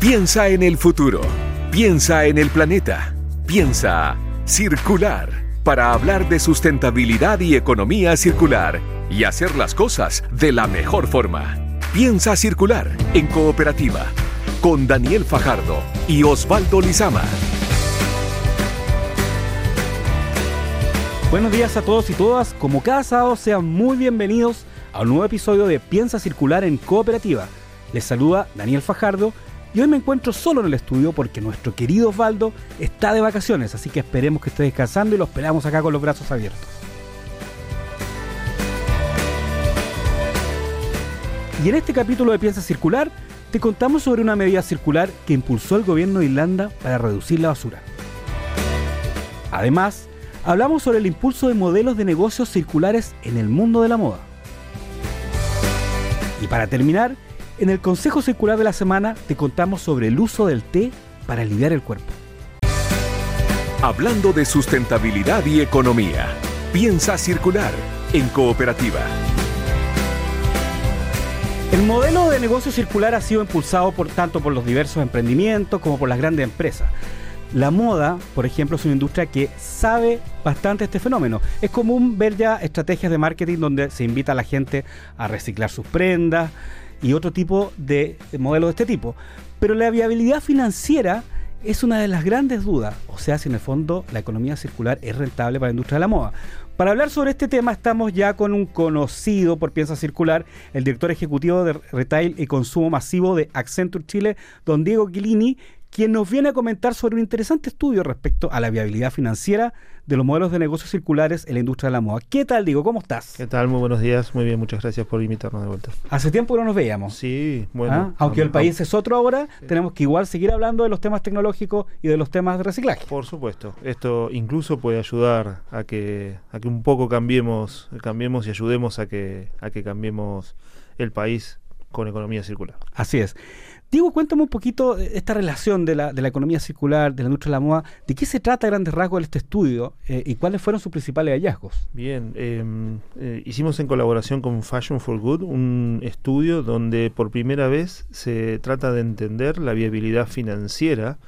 Piensa en el futuro. Piensa en el planeta. Piensa circular para hablar de sustentabilidad y economía circular y hacer las cosas de la mejor forma. Piensa circular en cooperativa con Daniel Fajardo y Osvaldo Lizama. Buenos días a todos y todas. Como cada sábado, sean muy bienvenidos a un nuevo episodio de Piensa Circular en Cooperativa. Les saluda Daniel Fajardo y hoy me encuentro solo en el estudio porque nuestro querido Osvaldo está de vacaciones, así que esperemos que esté descansando y lo esperamos acá con los brazos abiertos. Y en este capítulo de Piensa Circular, te contamos sobre una medida circular que impulsó el gobierno de Irlanda para reducir la basura. Además, hablamos sobre el impulso de modelos de negocios circulares en el mundo de la moda. Y para terminar, en el Consejo Circular de la Semana te contamos sobre el uso del té para aliviar el cuerpo. Hablando de sustentabilidad y economía, piensa circular en cooperativa. El modelo de negocio circular ha sido impulsado por, tanto por los diversos emprendimientos como por las grandes empresas. La moda, por ejemplo, es una industria que sabe bastante este fenómeno. Es común ver ya estrategias de marketing donde se invita a la gente a reciclar sus prendas, y otro tipo de, modelos de este tipo. Pero la viabilidad financiera es una de las grandes dudas, o sea, si en el fondo la economía circular es rentable para la industria de la moda. Para hablar sobre este tema estamos ya con un conocido por Piensa Circular, el director ejecutivo de Retail y Consumo Masivo de Accenture Chile, don Diego Quilini, quien nos viene a comentar sobre un interesante estudio respecto a la viabilidad financiera de los modelos de negocios circulares en la industria de la moda. ¿Qué tal, Diego? ¿Cómo estás? ¿Qué tal? Muy buenos días. Muy bien, muchas gracias por invitarnos de vuelta. Hace tiempo que no nos veíamos. Sí, bueno. ¿Ah? Aunque el país es otro ahora, tenemos que igual seguir hablando de los temas tecnológicos y de los temas de reciclaje. Por supuesto. Esto incluso puede ayudar a que, a que un poco cambiemos, cambiemos y ayudemos a que, a que cambiemos el país con economía circular. Así es. Diego, cuéntame un poquito esta relación de la, de la, economía circular, de la industria de la moda. ¿De qué se trata a grandes rasgos este estudio eh, y cuáles fueron sus principales hallazgos? Bien, em, eh, hicimos en colaboración con Fashion for Good un estudio donde por primera vez se trata de entender la viabilidad financiera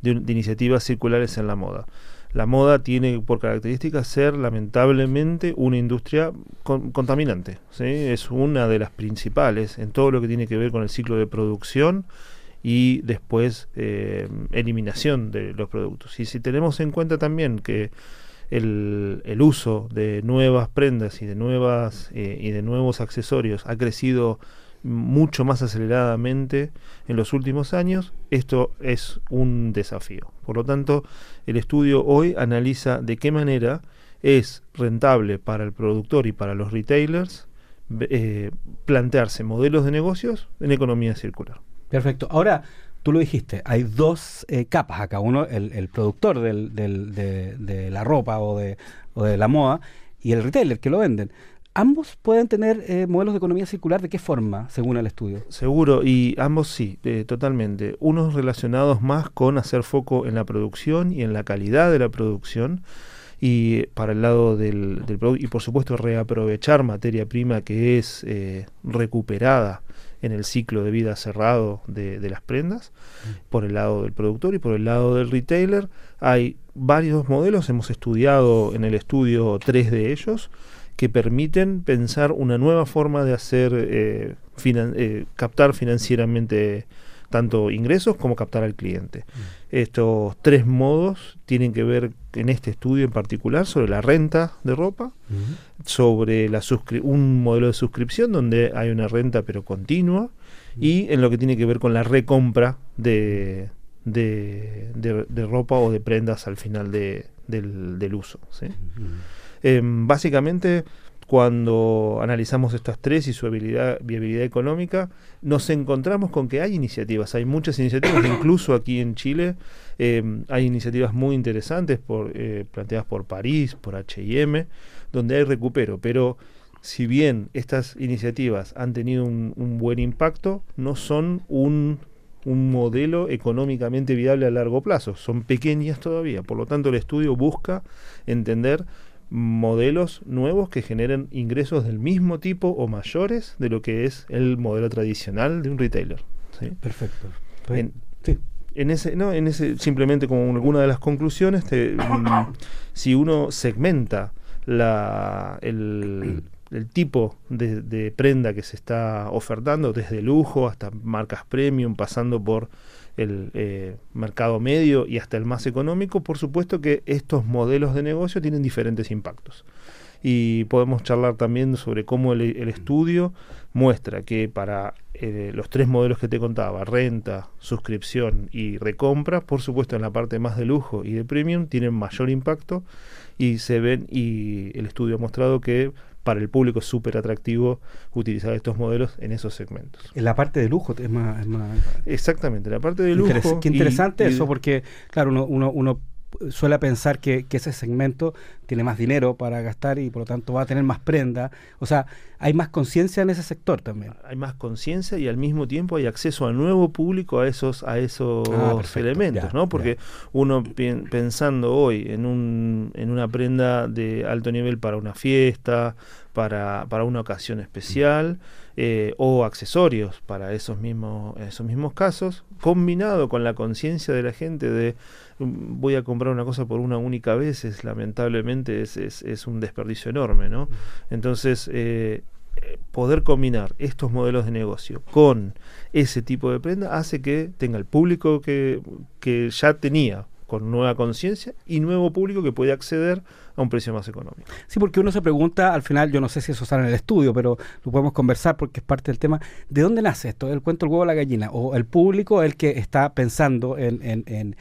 de, de iniciativas circulares en la moda la moda tiene por característica ser lamentablemente una industria contaminante. ¿sí? Es una de las principales en todo lo que tiene que ver con el ciclo de producción y después eh, eliminación de los productos. Y si tenemos en cuenta también que el, el uso de nuevas prendas y de nuevas eh, y de nuevos accesorios ha crecido mucho más aceleradamente en los últimos años, esto es un desafío. Por lo tanto, el estudio hoy analiza de qué manera es rentable para el productor y para los retailers eh, plantearse modelos de negocios en economía circular. Perfecto. Ahora, tú lo dijiste, hay dos eh, capas acá. Uno, el, productor del, de, la ropa o de, o de la moda y el retailer que lo venden. ¿Ambos pueden tener eh, modelos de economía circular? ¿De qué forma, según el estudio? Seguro, y ambos sí, eh, totalmente. Unos relacionados más con hacer foco en la producción y en la calidad de la producción, y para el lado del, producto, y por supuesto reaprovechar materia prima que es eh, recuperada en el ciclo de vida cerrado de, de, las prendas, mm. por el lado del productor y por el lado del retailer. Hay varios modelos, hemos estudiado en el estudio tres de ellos que permiten pensar una nueva forma de hacer, eh, eh, captar financieramente tanto ingresos como captar al cliente. Mm. Estos tres modos tienen que ver en este estudio en particular sobre la renta de ropa, mm. sobre la un modelo de suscripción donde hay una renta pero continua mm. y en lo que tiene que ver con la recompra de, de, ropa o de prendas al final de, del, uso. ¿sí? Em, básicamente, cuando analizamos estas tres y su habilidad, viabilidad económica, nos encontramos con que hay iniciativas, hay muchas iniciativas, incluso aquí en Chile em, hay iniciativas muy interesantes por, eh, planteadas por París, por HM, donde hay recupero, pero si bien estas iniciativas han tenido un, un buen impacto, no son un un modelo económicamente viable a largo plazo. Son pequeñas todavía. Por lo tanto, el estudio busca entender modelos nuevos que generen ingresos del mismo tipo o mayores de lo que es el modelo tradicional de un retailer. Perfecto. En, en ese, no, en ese, simplemente como alguna de las conclusiones, mm, si uno segmenta la, el, el tipo de, prenda que se está ofertando, desde lujo hasta marcas premium, pasando por el eh, mercado medio y hasta el más económico, por supuesto que estos modelos de negocio tienen diferentes impactos. Y podemos charlar también sobre cómo el, estudio muestra que para eh, los tres modelos que te contaba, renta, suscripción y recompra, por supuesto en la parte más de lujo y de premium, tienen mayor impacto y se ven y el estudio ha mostrado que para el público es súper atractivo utilizar estos modelos en esos segmentos. En la parte de lujo es más... Exactamente, la parte de lujo... qué interesante eso, porque claro, uno, uno, uno suele pensar que, ese segmento tiene más dinero para gastar y por lo tanto va a tener más prenda. O sea, hay más conciencia en ese sector también. Hay más conciencia y al mismo tiempo hay acceso a nuevo público a esos, a esos ah, elementos, ¿no? Porque uno pensando hoy en, un, en una prenda de alto nivel para una fiesta, para, para una ocasión especial, eh, o accesorios para esos mismos, esos mismos casos, combinado con la conciencia de la gente de mm, voy a comprar una cosa por una única vez, es lamentablemente es, un desperdicio enorme, ¿no? Entonces, eh, poder combinar estos modelos de negocio con ese tipo de prenda hace que tenga el público que, que ya tenía con nueva conciencia y nuevo público que puede acceder a un precio más económico. Sí, porque uno se pregunta, al final, yo no sé si eso sale en el estudio, pero lo podemos conversar porque es parte del tema, ¿de dónde nace esto? ¿El cuento el huevo o la gallina? ¿O el público el que está pensando en, en en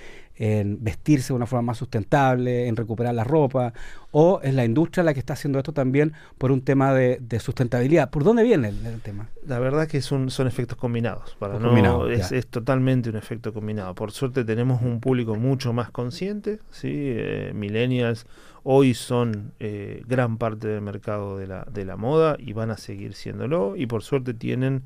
vestirse de una forma más sustentable, en recuperar la ropa, o es la industria la que está haciendo esto también por un tema de, sustentabilidad. ¿Por dónde viene el, tema? La verdad que son, son efectos combinados. Para no, es, es, totalmente un efecto combinado. Por suerte tenemos un público mucho más consciente, ¿sí? Eh, millennials hoy son eh, gran parte del mercado de la, de la moda y van a seguir siéndolo y por suerte tienen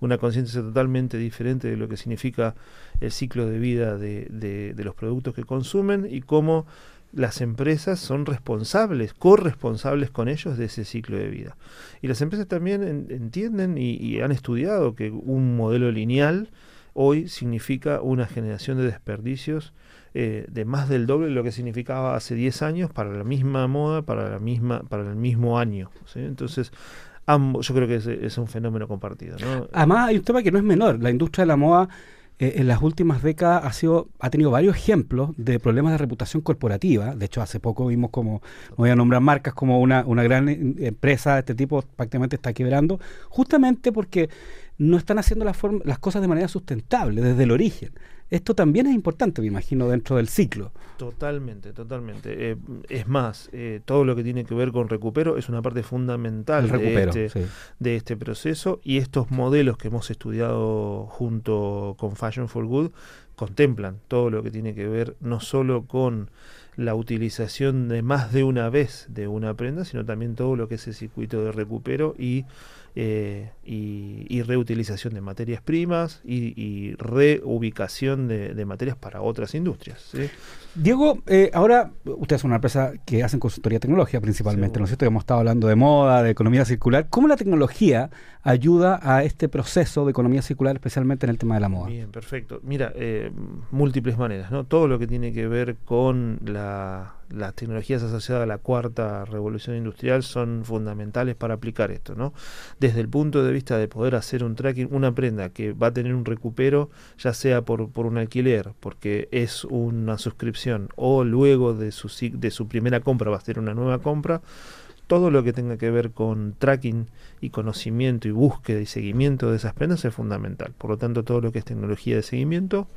una conciencia totalmente diferente de lo que significa el ciclo de vida de, de, los productos que consumen y cómo las empresas son responsables, corresponsables con ellos de ese ciclo de vida. Y las empresas también entienden y, han estudiado que un modelo lineal hoy significa una generación de desperdicios eh, de más del doble de lo que significaba hace 10 años para la misma moda, para la misma, para el mismo año. Entonces, yo creo que es, un fenómeno compartido. Además, hay un tema que no es menor. La industria de la moda eh, en las últimas décadas ha, sido, ha tenido varios ejemplos de problemas de reputación corporativa. De hecho, hace poco vimos como, voy a nombrar marcas como una, una gran empresa de este tipo prácticamente está quebrando, justamente porque no están haciendo las cosas de manera sustentable desde el origen. Esto también es importante, me imagino, dentro del ciclo. Totalmente, totalmente. Eh, es más, eh, todo lo que tiene que ver con recupero es una parte fundamental de, este, de este proceso y estos modelos que hemos estudiado junto con Fashion for Good contemplan todo lo que tiene que ver no solo con la utilización de más de una vez de una prenda, sino también todo lo que es el circuito de recupero y eh, y, reutilización de materias primas y, reubicación de, materias para otras industrias. Diego, eh, ahora ustedes son una empresa que hacen consultoría tecnológica principalmente, ¿no es cierto? Hemos estado hablando de moda, de economía circular. ¿Cómo la tecnología ayuda a este proceso de economía circular, especialmente en el tema de la moda? Bien, perfecto. Mira, eh, múltiples maneras, ¿no? Todo lo que tiene que ver con la las tecnologías asociadas a la cuarta revolución industrial son fundamentales para aplicar esto, ¿no? Desde el punto de vista de poder hacer un tracking, una prenda que va a tener un recupero, ya sea por, por un alquiler, porque es una suscripción, o luego de su, de su primera compra va a ser una nueva compra, todo lo que tenga que ver con tracking y conocimiento y búsqueda y seguimiento de esas prendas es fundamental. Por lo tanto, todo lo que es tecnología de seguimiento,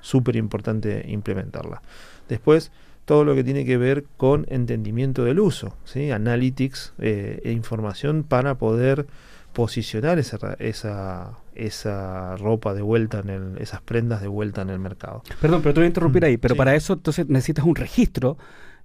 súper importante implementarla. Después, todo lo que tiene que ver con entendimiento del uso, ¿sí? analytics eh, e información para poder posicionar esa, esa, esa ropa de vuelta en el, esas prendas de vuelta en el mercado. Perdón, pero te voy a interrumpir mm, ahí, pero para eso entonces necesitas un registro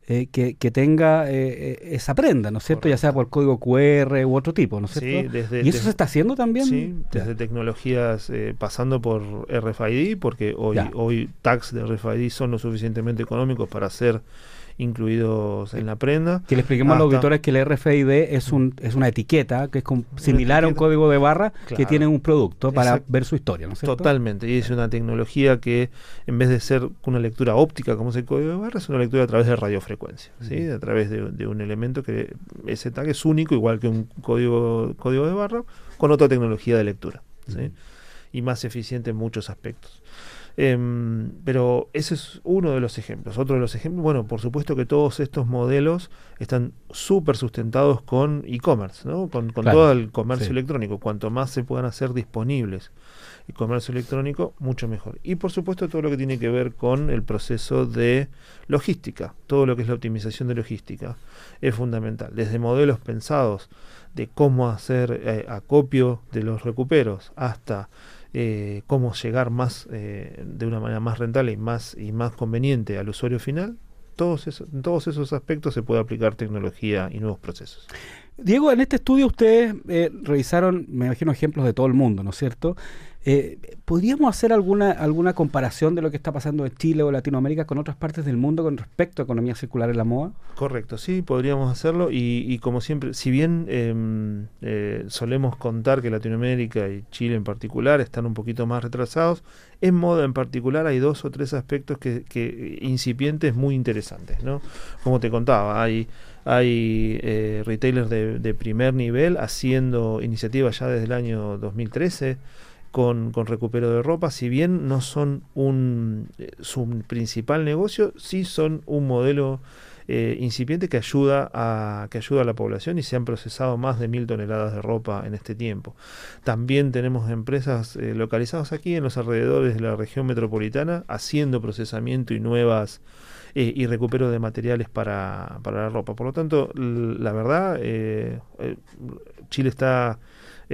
eh, que, tenga eh, eh, esa prenda, ¿no es cierto? Ya sea por código QR u otro tipo, ¿no es cierto? ¿Y eso se está haciendo también? Sí, desde tecnologías pasando por RFID, porque hoy, hoy tags de RFID son lo suficientemente económicos para hacer incluidos en la prenda. Que le expliquemos a los auditores que el RFID es, un, es una etiqueta que es similar a un código de barra que tiene un producto para ver su historia, ¿no Totalmente, y es una tecnología que en vez de ser una lectura óptica como es el código de barra, es una lectura a través de radiofrecuencia, ¿sí? a través de, un elemento que ese tag es único, igual que un código, código de barra, con otra tecnología de lectura. ¿sí? Y más eficiente en muchos aspectos. Em, pero ese es uno de los ejemplos. Otro de los ejemplos, bueno, por supuesto que todos estos modelos están súper sustentados con e-commerce, ¿no? con, todo el comercio electrónico. Cuanto más se puedan hacer disponibles el comercio electrónico, mucho mejor. Y por supuesto todo lo que tiene que ver con el proceso de logística, todo lo que es la optimización de logística, es fundamental. Desde modelos pensados de cómo hacer eh, acopio de los recuperos hasta eh, cómo llegar más eh, de una manera más rentable y más y más conveniente al usuario final todos esos, en todos esos aspectos se puede aplicar tecnología y nuevos procesos Diego, en este estudio ustedes revisaron, me imagino, ejemplos de todo el mundo, ¿no es cierto? Eh, ¿Podríamos hacer alguna, alguna comparación de lo que está pasando en Chile o Latinoamérica con otras partes del mundo con respecto a economía circular en la moda? Correcto, sí, podríamos hacerlo y, como siempre, si bien em, eh, solemos contar que Latinoamérica y Chile en particular están un poquito más retrasados, en moda en particular hay dos o tres aspectos que, incipientes muy interesantes, ¿no? Como te contaba, hay hay eh, retailers de, de, primer nivel haciendo iniciativas ya desde el año 2013 con, con recupero de ropa, si bien no son un, eh, su principal negocio, sí son un modelo eh, incipiente que ayuda, a, que ayuda a la población y se han procesado más de mil toneladas de ropa en este tiempo. También tenemos empresas eh, localizadas aquí en los alrededores de la región metropolitana haciendo procesamiento y nuevas y recupero de materiales para, para la ropa. Por lo tanto, la verdad, Chile está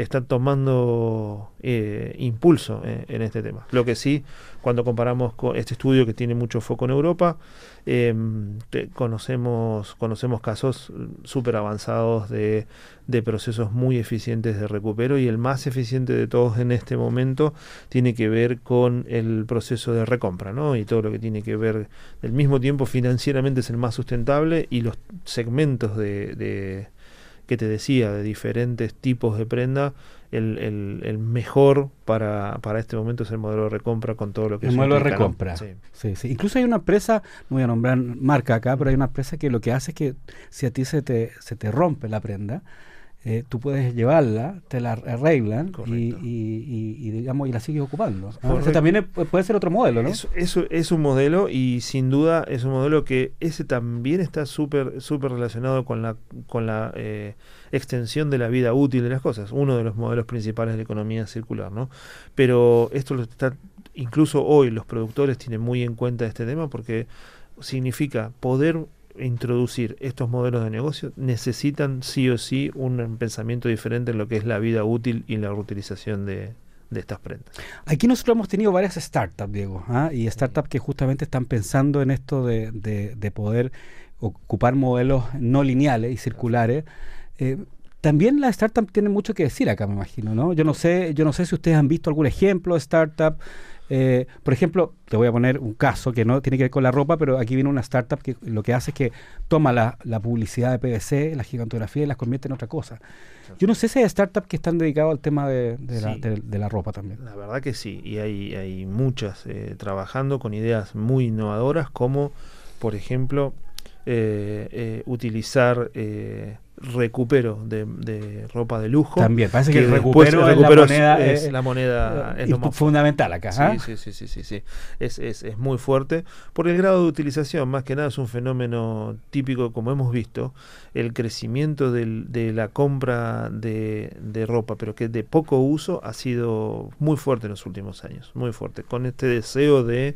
están tomando eh, impulso eh, en, este tema. Lo que sí, cuando comparamos con este estudio que tiene mucho foco en Europa, em, conocemos, conocemos casos súper avanzados de, de, procesos muy eficientes de recupero y el más eficiente de todos en este momento tiene que ver con el proceso de recompra, ¿no? Y todo lo que tiene que ver, al mismo tiempo financieramente es el más sustentable y los segmentos de que te decía, de diferentes tipos de prenda, el, el, mejor para, para, este momento es el modelo de recompra con todo lo que el modelo de recompra. Sí. Sí, Incluso hay una empresa, no voy a nombrar marca acá, pero hay una empresa que lo que hace es que si a ti se te, se te rompe la prenda, eh, tú puedes llevarla, te la arreglan y, y, digamos y la sigues ocupando. también puede ser otro modelo, ¿no? Eso, es un modelo y sin duda es un modelo que ese también está súper súper relacionado con la con la eh, extensión de la vida útil de las cosas, uno de los modelos principales de la economía circular, ¿no? Pero esto lo está incluso hoy los productores tienen muy en cuenta este tema porque significa poder introducir estos modelos de negocio necesitan sí o sí un pensamiento diferente en lo que es la vida útil y la reutilización de, estas prendas. Aquí nosotros hemos tenido varias startups, Diego, ¿ah? y startups que justamente están pensando en esto de, de, poder ocupar modelos no lineales y circulares. Eh, también las startups tienen mucho que decir acá, me imagino, ¿no? Yo no sé, yo no sé si ustedes han visto algún ejemplo de startup eh, por ejemplo, te voy a poner un caso que no tiene que ver con la ropa, pero aquí viene una startup que lo que hace es que toma la, publicidad de PVC, la gigantografía y las convierte en otra cosa. Yo no sé si hay startups que están dedicados al tema de, la, ropa también. La verdad que sí, y hay, hay muchas eh, trabajando con ideas muy innovadoras como, por ejemplo, eh, utilizar recupero de, ropa de lujo. También, parece que, el recupero, es, la moneda, es, lo fundamental acá. Sí, ¿ah? sí, sí, sí, sí, sí. Es, es, es, muy fuerte por el grado de utilización, más que nada es un fenómeno típico, como hemos visto, el crecimiento del, de la compra de, de ropa, pero que de poco uso ha sido muy fuerte en los últimos años, muy fuerte, con este deseo de,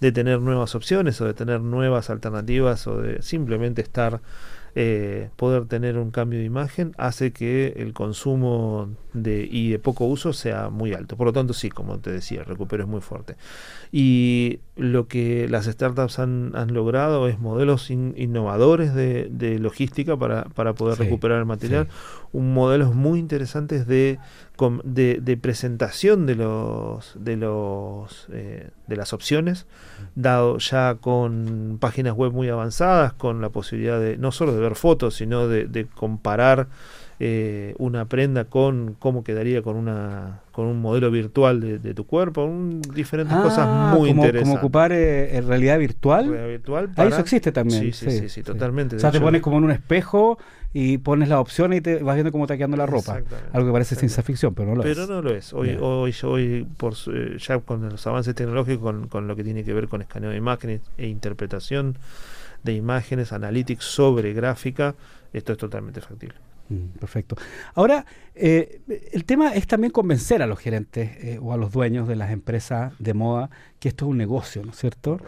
de tener nuevas opciones o de tener nuevas alternativas o de simplemente estar eh, poder tener un cambio de imagen hace que el consumo de, y de poco uso sea muy alto. Por lo tanto, sí, como te decía, el recupero es muy fuerte. Y lo que las startups han, logrado es modelos innovadores de, logística para, poder recuperar el material, un modelos muy interesantes de, de, presentación de los de los eh, de las opciones, dado ya con páginas web muy avanzadas, con la posibilidad de no solo de ver fotos, sino de, comparar eh, una prenda con cómo quedaría con una con un modelo virtual de, tu cuerpo, diferentes cosas ah, muy como, interesantes. Como ocupar eh, realidad virtual. Realidad virtual ah, eso existe también. Sí, sí, sí, totalmente. O sea, te pones como en un espejo y pones la opción y te vas viendo cómo está quedando la ropa. Algo que parece ciencia ficción, pero no lo es. Pero no lo es. Hoy, hoy, hoy por, eh, ya con los avances tecnológicos, con, con lo que tiene que ver con escaneo de imágenes e interpretación de imágenes, analytics sobre gráfica, esto es totalmente factible. Mm, perfecto. Ahora, eh, el tema es también convencer a los gerentes eh, o a los dueños de las empresas de moda que esto es un negocio, ¿no es cierto?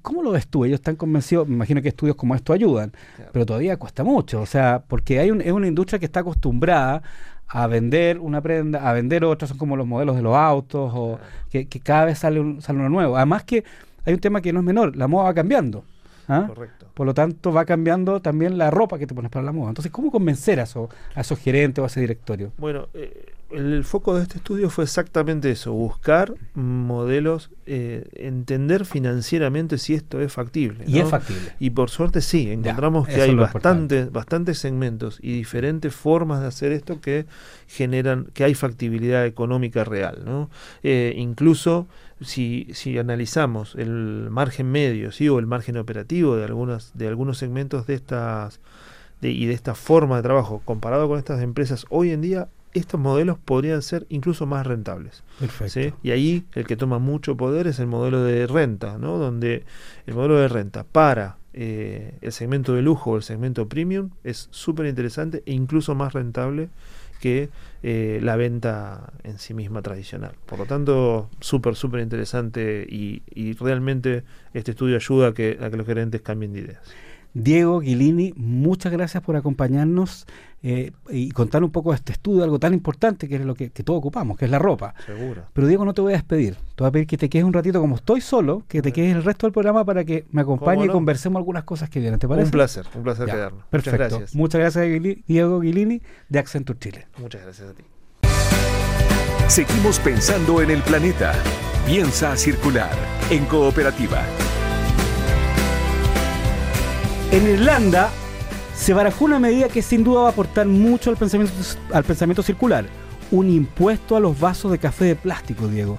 ¿Cómo lo ves tú? Ellos están convencidos, me imagino que estudios como esto ayudan, pero todavía cuesta mucho, o sea, porque hay es una industria que está acostumbrada a vender una prenda, a vender otras, son como los modelos de los autos, o que, cada vez sale, un, sale uno nuevo. Además que hay un tema que no es menor, la moda va cambiando. ¿ah? Por lo tanto, va cambiando también la ropa que te pones para la moda. Entonces, ¿cómo convencer a, a esos gerentes o a ese directorio? Bueno, eh, el foco de este estudio fue exactamente eso, buscar modelos, eh, entender financieramente si esto es factible. Y es factible. Y por suerte sí, encontramos que hay bastantes, bastantes segmentos y diferentes formas de hacer esto que generan, que hay factibilidad económica real. ¿no? Eh, incluso si, si analizamos el margen medio ¿sí? o el margen operativo de, algunas, de algunos segmentos de estas y de esta forma de trabajo comparado con estas empresas hoy en día estos modelos podrían ser incluso más rentables. Perfecto. Y ahí el que toma mucho poder es el modelo de renta, ¿no? donde el modelo de renta para eh, el segmento de lujo o el segmento premium es súper interesante e incluso más rentable que eh, la venta en sí misma tradicional. Por lo tanto, súper, súper interesante y, y, realmente este estudio ayuda a que, a que los gerentes cambien de ideas. Diego Guilini, muchas gracias por acompañarnos eh, y contar un poco de este estudio, algo tan importante que es lo que, todos ocupamos, que es la ropa. Seguro. Pero Diego, no te voy a despedir. Te voy a pedir que te quedes un ratito, como estoy solo, que te quedes el resto del programa para que me acompañe y conversemos algunas cosas que vienen. ¿Te parece? Un placer, un placer quedarnos. Perfecto. Muchas gracias. Muchas gracias, Diego Guilini, de Accenture Chile. Muchas gracias a ti. Seguimos pensando en el planeta. Piensa circular en cooperativa. En Irlanda se barajó una medida que sin duda va a aportar mucho al pensamiento, al pensamiento circular, un impuesto a los vasos de café de plástico, Diego.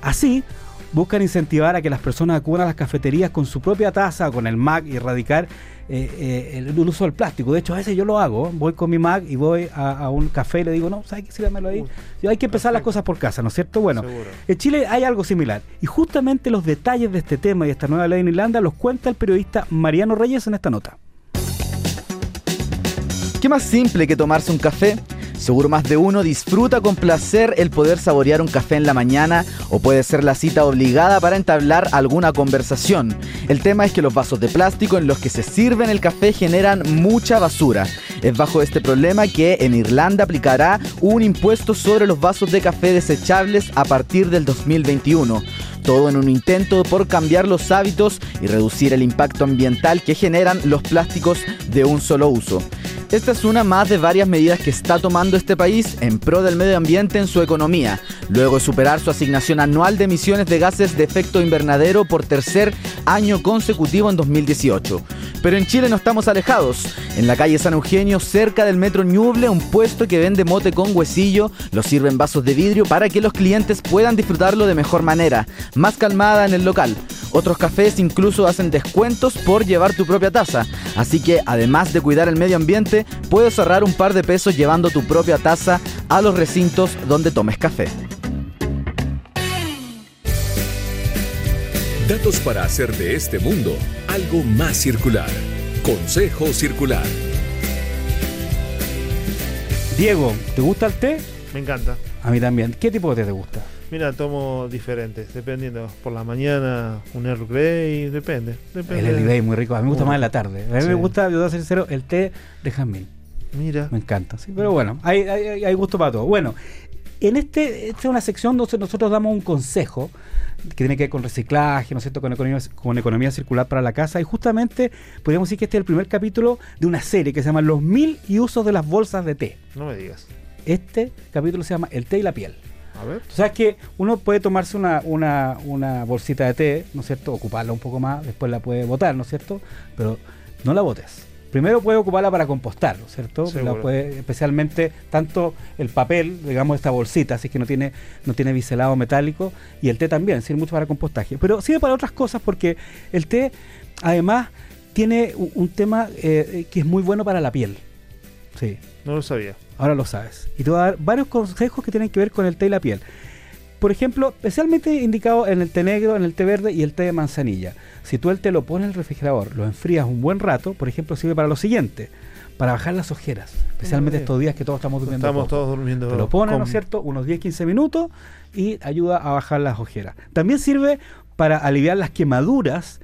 Así, buscan incentivar a que las personas acudan a las cafeterías con su propia taza, con el MAC y erradicar eh, eh, el, uso del plástico. De hecho, a veces yo lo hago, voy con mi Mac y voy a, un café y le digo, no, ¿sabes qué? Sígamelo ahí. hay que empezar las cosas por casa, ¿no es cierto? Bueno, en Chile hay algo similar. Y justamente los detalles de este tema y de esta nueva ley en Irlanda los cuenta el periodista Mariano Reyes en esta nota. ¿Qué más simple que tomarse un café? Seguro más de uno disfruta con placer el poder saborear un café en la mañana o puede ser la cita obligada para entablar alguna conversación. El tema es que los vasos de plástico en los que se sirven el café generan mucha basura. Es bajo este problema que en Irlanda aplicará un impuesto sobre los vasos de café desechables a partir del 2021 todo en un intento por cambiar los hábitos y reducir el impacto ambiental que generan los plásticos de un solo uso. Esta es una más de varias medidas que está tomando este país en pro del medio ambiente en su economía, luego de superar su asignación anual de emisiones de gases de efecto invernadero por tercer año consecutivo en 2018. Pero en Chile no estamos alejados. En la calle San Eugenio, cerca del metro Ñuble, un puesto que vende mote con huesillo, lo sirve en vasos de vidrio para que los clientes puedan disfrutarlo de mejor manera, más calmada en el local. Otros cafés incluso hacen descuentos por llevar tu propia taza. Así que además de cuidar el medio ambiente, puedes ahorrar un par de pesos llevando tu propia taza a los recintos donde tomes café. Datos para hacer de este mundo algo más circular. Consejo Circular. Diego, ¿te gusta el té? Me encanta. A mí también. ¿Qué tipo de té te gusta? Mira, tomo diferentes, dependiendo. Por la mañana un Earl Grey, depende. depende. El Early Grey muy rico. A mí me gusta más en la tarde. A mí Sí. me gusta, yo voy a ser sincero, el té de jazmín. Mira, Me encanta, sí. Pero bueno, hay, hay, hay gusto para todo. Bueno, en este, esta es una sección donde nosotros damos un consejo que tiene que ver con reciclaje, ¿no es cierto?, con economía, con economía circular para la casa. Y justamente podríamos decir que este es el primer capítulo de una serie que se llama Los mil y usos de las bolsas de té. no me digas. Este capítulo se llama El té y la piel. A ver. Tú sabes que uno puede tomarse una, una, una bolsita de té, ¿no es cierto? Ocuparla un poco más, después la puede botar, ¿no es cierto? Pero no la botes. Primero puede ocuparla para compostar, ¿no es cierto? La puede- especialmente tanto el papel, digamos, esta bolsita, así que no tiene, no tiene biselado metálico, y el té también, sirve mucho para compostaje. Pero sirve para otras cosas porque el té, además, tiene un, un tema eh, que es muy bueno para la piel. Sí. No lo sabía. Ahora lo sabes. Y te voy a dar varios consejos que tienen que ver con el té y la piel. Por ejemplo, especialmente indicado en el té negro, en el té verde y el té de manzanilla. Si tú el té lo pones en el refrigerador, lo enfrías un buen rato, por ejemplo, sirve para lo siguiente, para bajar las ojeras, especialmente bien. estos días que todos estamos durmiendo. Estamos poco. todos durmiendo. Te lo pones, ¿no es cierto? Unos 10-15 minutos y ayuda a bajar las ojeras. También sirve para aliviar las quemaduras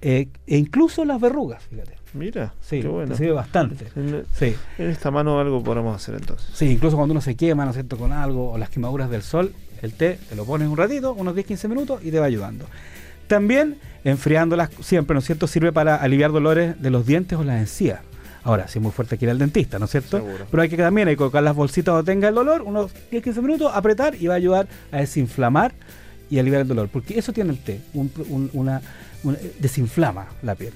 eh, e incluso las verrugas, fíjate. Mira, Sí, qué bueno. te sirve bastante. En, Sí. en esta mano algo podemos hacer entonces. Sí, incluso cuando uno se quema, ¿no es cierto?, con algo, o las quemaduras del sol, el té te lo pones un ratito, unos 10-15 minutos y te va ayudando. También, enfriándolas siempre, ¿no es cierto?, sirve para aliviar dolores de los dientes o las encías. Ahora, si es muy fuerte, hay que ir al dentista, ¿no es cierto? Seguro. Pero hay que también hay que colocar las bolsitas donde tenga el dolor, unos 10-15 minutos, apretar y va a ayudar a desinflamar y aliviar el dolor. Porque eso tiene el té, un- un- una, una- desinflama la piel.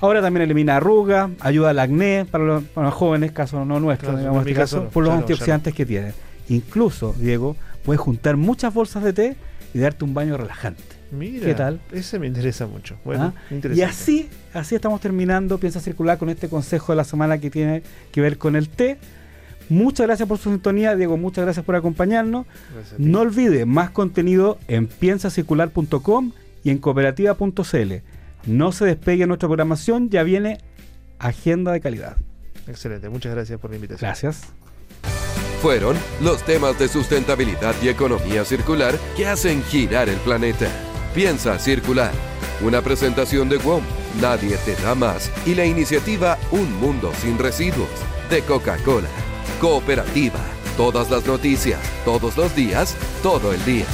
Ahora también elimina arrugas, ayuda al acné para los, para los jóvenes, caso no nuestro, Claro, digamos, en este caso, caso no, por los antioxidantes que tiene. Incluso, Diego, puedes juntar muchas bolsas de té y darte un baño relajante. Mira, ¿Qué tal? Ese me interesa mucho. Bueno, ¿ah? interesante. Y así, así estamos terminando Piensa Circular con este consejo de la semana que tiene que ver con el té. Muchas gracias por su sintonía, Diego, muchas gracias por acompañarnos. Gracias. No olvide más contenido en piensacircular.com y en cooperativa.cl. No se despegue nuestra programación, ya viene Agenda de Calidad. Excelente, muchas gracias por la invitación. Gracias. Fueron los temas de sustentabilidad y economía circular que hacen girar el planeta. Piensa circular. Una presentación de WOM, Nadie te da más y la iniciativa Un Mundo sin Residuos de Coca-Cola. Cooperativa. Todas las noticias, todos los días, todo el día.